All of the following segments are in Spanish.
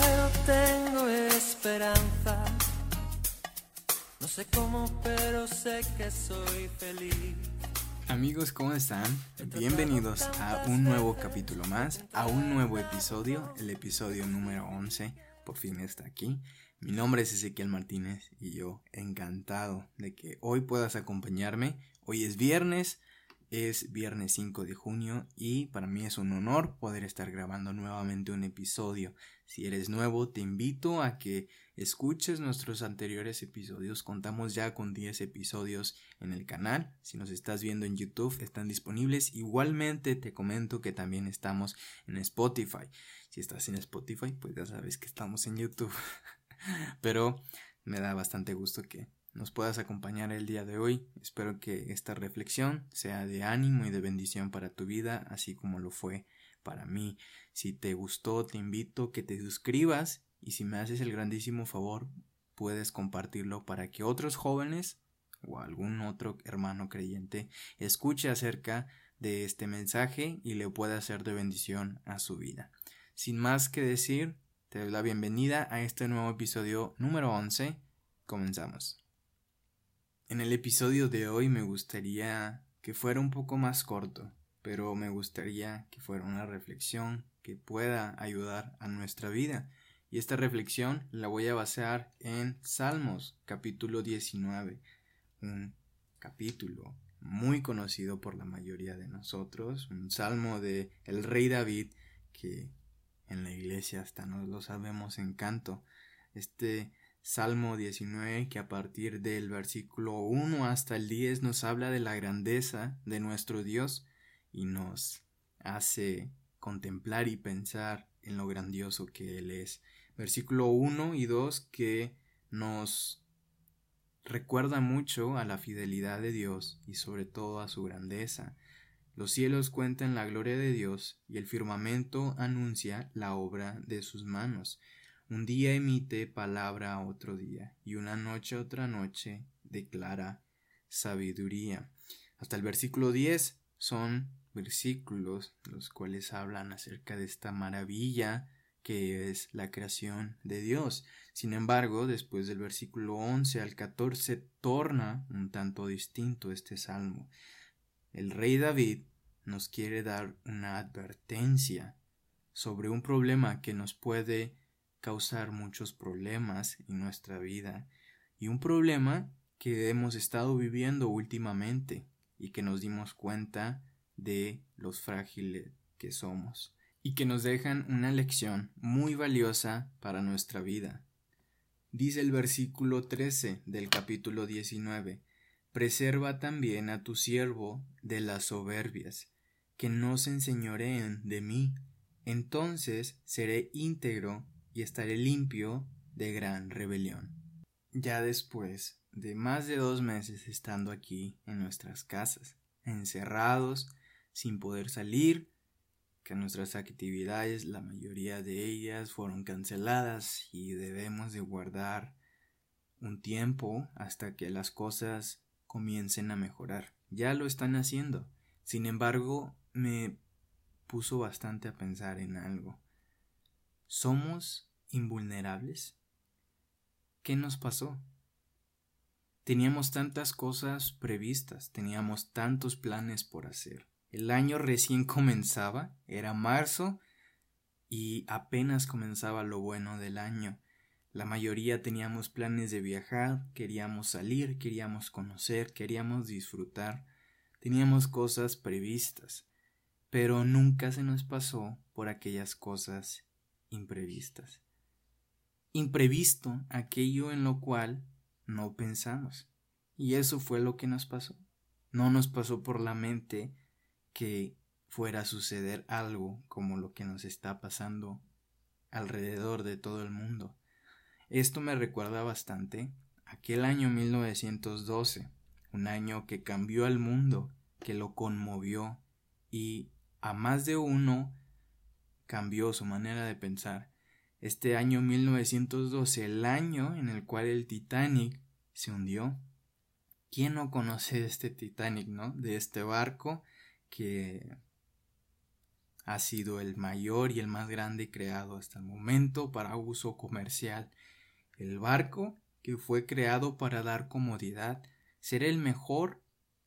pero tengo esperanza. No sé cómo, pero sé que soy feliz. Amigos, ¿cómo están? Bienvenidos a un nuevo capítulo más, a un nuevo episodio, el episodio número 11, por fin está aquí. Mi nombre es Ezequiel Martínez y yo encantado de que hoy puedas acompañarme. Hoy es viernes, es viernes 5 de junio y para mí es un honor poder estar grabando nuevamente un episodio. Si eres nuevo, te invito a que escuches nuestros anteriores episodios. Contamos ya con 10 episodios en el canal. Si nos estás viendo en YouTube, están disponibles. Igualmente te comento que también estamos en Spotify. Si estás en Spotify, pues ya sabes que estamos en YouTube. Pero me da bastante gusto que nos puedas acompañar el día de hoy. Espero que esta reflexión sea de ánimo y de bendición para tu vida, así como lo fue para mí. Si te gustó, te invito a que te suscribas y si me haces el grandísimo favor, puedes compartirlo para que otros jóvenes o algún otro hermano creyente escuche acerca de este mensaje y le pueda hacer de bendición a su vida. Sin más que decir, te doy la bienvenida a este nuevo episodio número 11. Comenzamos. En el episodio de hoy me gustaría que fuera un poco más corto, pero me gustaría que fuera una reflexión que pueda ayudar a nuestra vida. Y esta reflexión la voy a basar en Salmos capítulo 19, un capítulo muy conocido por la mayoría de nosotros, un salmo de el rey David que en la iglesia hasta nos lo sabemos en canto. Este Salmo 19, que a partir del versículo 1 hasta el 10 nos habla de la grandeza de nuestro Dios y nos hace contemplar y pensar en lo grandioso que Él es. Versículo 1 y 2 que nos recuerda mucho a la fidelidad de Dios y sobre todo a su grandeza. Los cielos cuentan la gloria de Dios y el firmamento anuncia la obra de sus manos. Un día emite palabra a otro día, y una noche a otra noche declara sabiduría. Hasta el versículo 10 son versículos los cuales hablan acerca de esta maravilla que es la creación de Dios. Sin embargo, después del versículo 11 al 14 torna un tanto distinto este salmo. El rey David nos quiere dar una advertencia sobre un problema que nos puede causar muchos problemas en nuestra vida y un problema que hemos estado viviendo últimamente y que nos dimos cuenta de los frágiles que somos y que nos dejan una lección muy valiosa para nuestra vida. Dice el versículo 13 del capítulo 19, Preserva también a tu siervo de las soberbias, que no se enseñoreen de mí, entonces seré íntegro y estaré limpio de gran rebelión. Ya después de más de dos meses estando aquí en nuestras casas, encerrados, sin poder salir, que nuestras actividades, la mayoría de ellas fueron canceladas y debemos de guardar un tiempo hasta que las cosas comiencen a mejorar. Ya lo están haciendo. Sin embargo, me puso bastante a pensar en algo. Somos invulnerables? ¿Qué nos pasó? Teníamos tantas cosas previstas, teníamos tantos planes por hacer. El año recién comenzaba, era marzo, y apenas comenzaba lo bueno del año. La mayoría teníamos planes de viajar, queríamos salir, queríamos conocer, queríamos disfrutar, teníamos cosas previstas, pero nunca se nos pasó por aquellas cosas imprevistas imprevisto, aquello en lo cual no pensamos. Y eso fue lo que nos pasó. No nos pasó por la mente que fuera a suceder algo como lo que nos está pasando alrededor de todo el mundo. Esto me recuerda bastante aquel año 1912, un año que cambió al mundo, que lo conmovió y a más de uno cambió su manera de pensar este año 1912, el año en el cual el Titanic se hundió. ¿Quién no conoce este Titanic, no? De este barco que ha sido el mayor y el más grande creado hasta el momento para uso comercial. El barco que fue creado para dar comodidad ser el mejor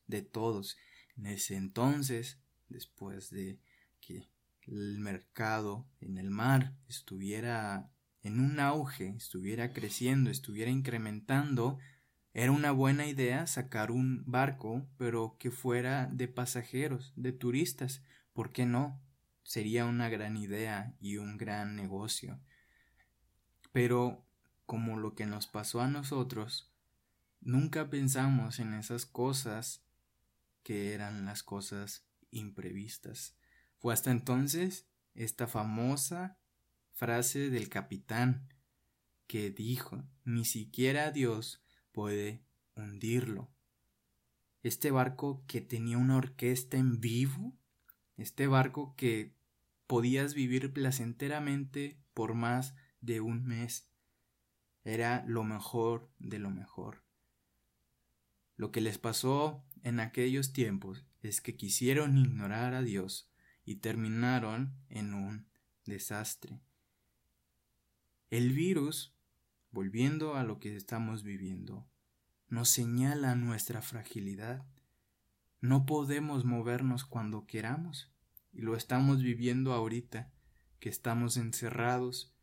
de todos. En ese entonces, después de que el mercado en el mar estuviera en un auge, estuviera creciendo, estuviera incrementando, era una buena idea sacar un barco, pero que fuera de pasajeros, de turistas. ¿Por qué no? Sería una gran idea y un gran negocio. Pero, como lo que nos pasó a nosotros, nunca pensamos en esas cosas que eran las cosas imprevistas. Fue hasta entonces esta famosa frase del capitán que dijo, ni siquiera Dios puede hundirlo. Este barco que tenía una orquesta en vivo, este barco que podías vivir placenteramente por más de un mes, era lo mejor de lo mejor. Lo que les pasó en aquellos tiempos es que quisieron ignorar a Dios y terminaron en un desastre. El virus, volviendo a lo que estamos viviendo, nos señala nuestra fragilidad. No podemos movernos cuando queramos, y lo estamos viviendo ahorita, que estamos encerrados,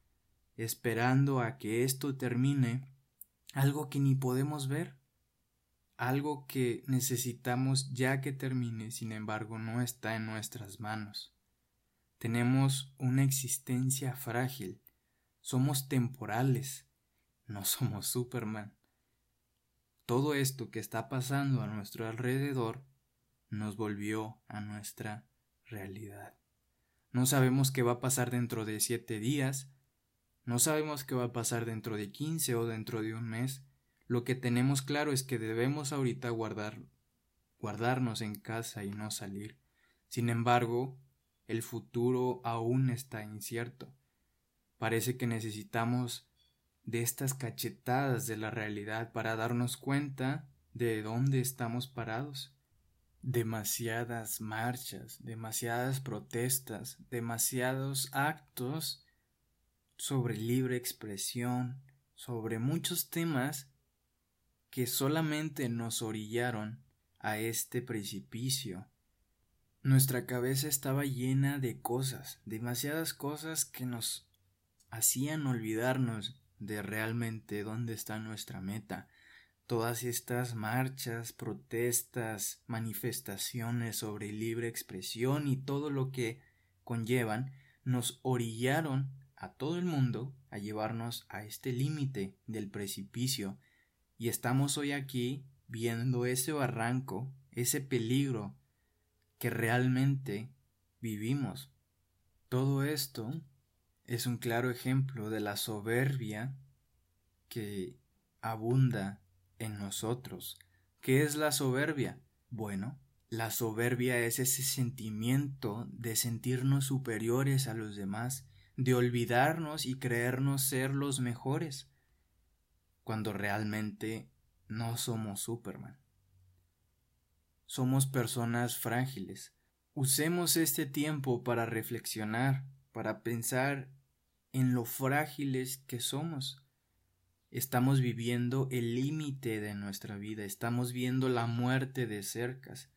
esperando a que esto termine, algo que ni podemos ver algo que necesitamos ya que termine, sin embargo, no está en nuestras manos. Tenemos una existencia frágil, somos temporales, no somos Superman. Todo esto que está pasando a nuestro alrededor nos volvió a nuestra realidad. No sabemos qué va a pasar dentro de siete días, no sabemos qué va a pasar dentro de quince o dentro de un mes, lo que tenemos claro es que debemos ahorita guardar, guardarnos en casa y no salir. Sin embargo, el futuro aún está incierto. Parece que necesitamos de estas cachetadas de la realidad para darnos cuenta de dónde estamos parados. Demasiadas marchas, demasiadas protestas, demasiados actos sobre libre expresión, sobre muchos temas que solamente nos orillaron a este precipicio. Nuestra cabeza estaba llena de cosas, demasiadas cosas que nos hacían olvidarnos de realmente dónde está nuestra meta. Todas estas marchas, protestas, manifestaciones sobre libre expresión y todo lo que conllevan nos orillaron a todo el mundo a llevarnos a este límite del precipicio y estamos hoy aquí viendo ese barranco, ese peligro que realmente vivimos. Todo esto es un claro ejemplo de la soberbia que abunda en nosotros. ¿Qué es la soberbia? Bueno, la soberbia es ese sentimiento de sentirnos superiores a los demás, de olvidarnos y creernos ser los mejores cuando realmente no somos Superman. Somos personas frágiles. Usemos este tiempo para reflexionar, para pensar en lo frágiles que somos. Estamos viviendo el límite de nuestra vida, estamos viendo la muerte de cercas.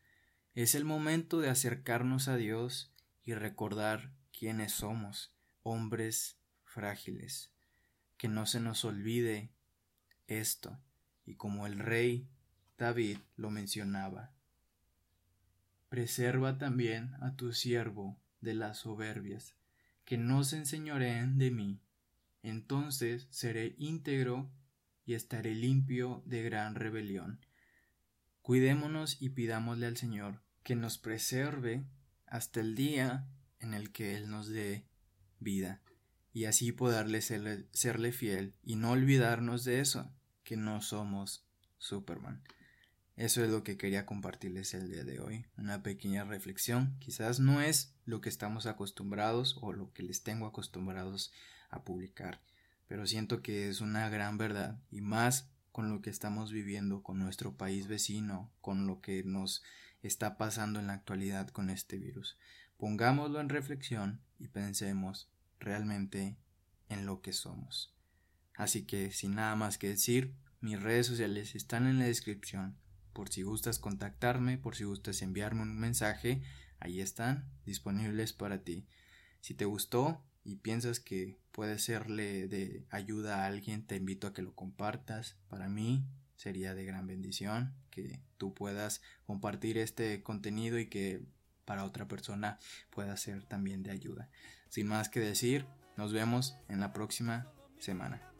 Es el momento de acercarnos a Dios y recordar quiénes somos, hombres frágiles. Que no se nos olvide esto, y como el rey David lo mencionaba. Preserva también a tu siervo de las soberbias, que no se enseñoreen de mí, entonces seré íntegro y estaré limpio de gran rebelión. Cuidémonos y pidámosle al Señor que nos preserve hasta el día en el que Él nos dé vida, y así poderle serle, serle fiel y no olvidarnos de eso, que no somos Superman. Eso es lo que quería compartirles el día de hoy, una pequeña reflexión. Quizás no es lo que estamos acostumbrados o lo que les tengo acostumbrados a publicar, pero siento que es una gran verdad y más con lo que estamos viviendo con nuestro país vecino, con lo que nos está pasando en la actualidad con este virus. Pongámoslo en reflexión y pensemos realmente en lo que somos. Así que sin nada más que decir, mis redes sociales están en la descripción. por si gustas contactarme, por si gustas enviarme un mensaje, ahí están disponibles para ti. Si te gustó y piensas que puede serle de ayuda a alguien, te invito a que lo compartas. Para mí sería de gran bendición que tú puedas compartir este contenido y que para otra persona pueda ser también de ayuda. Sin más que decir, nos vemos en la próxima semana.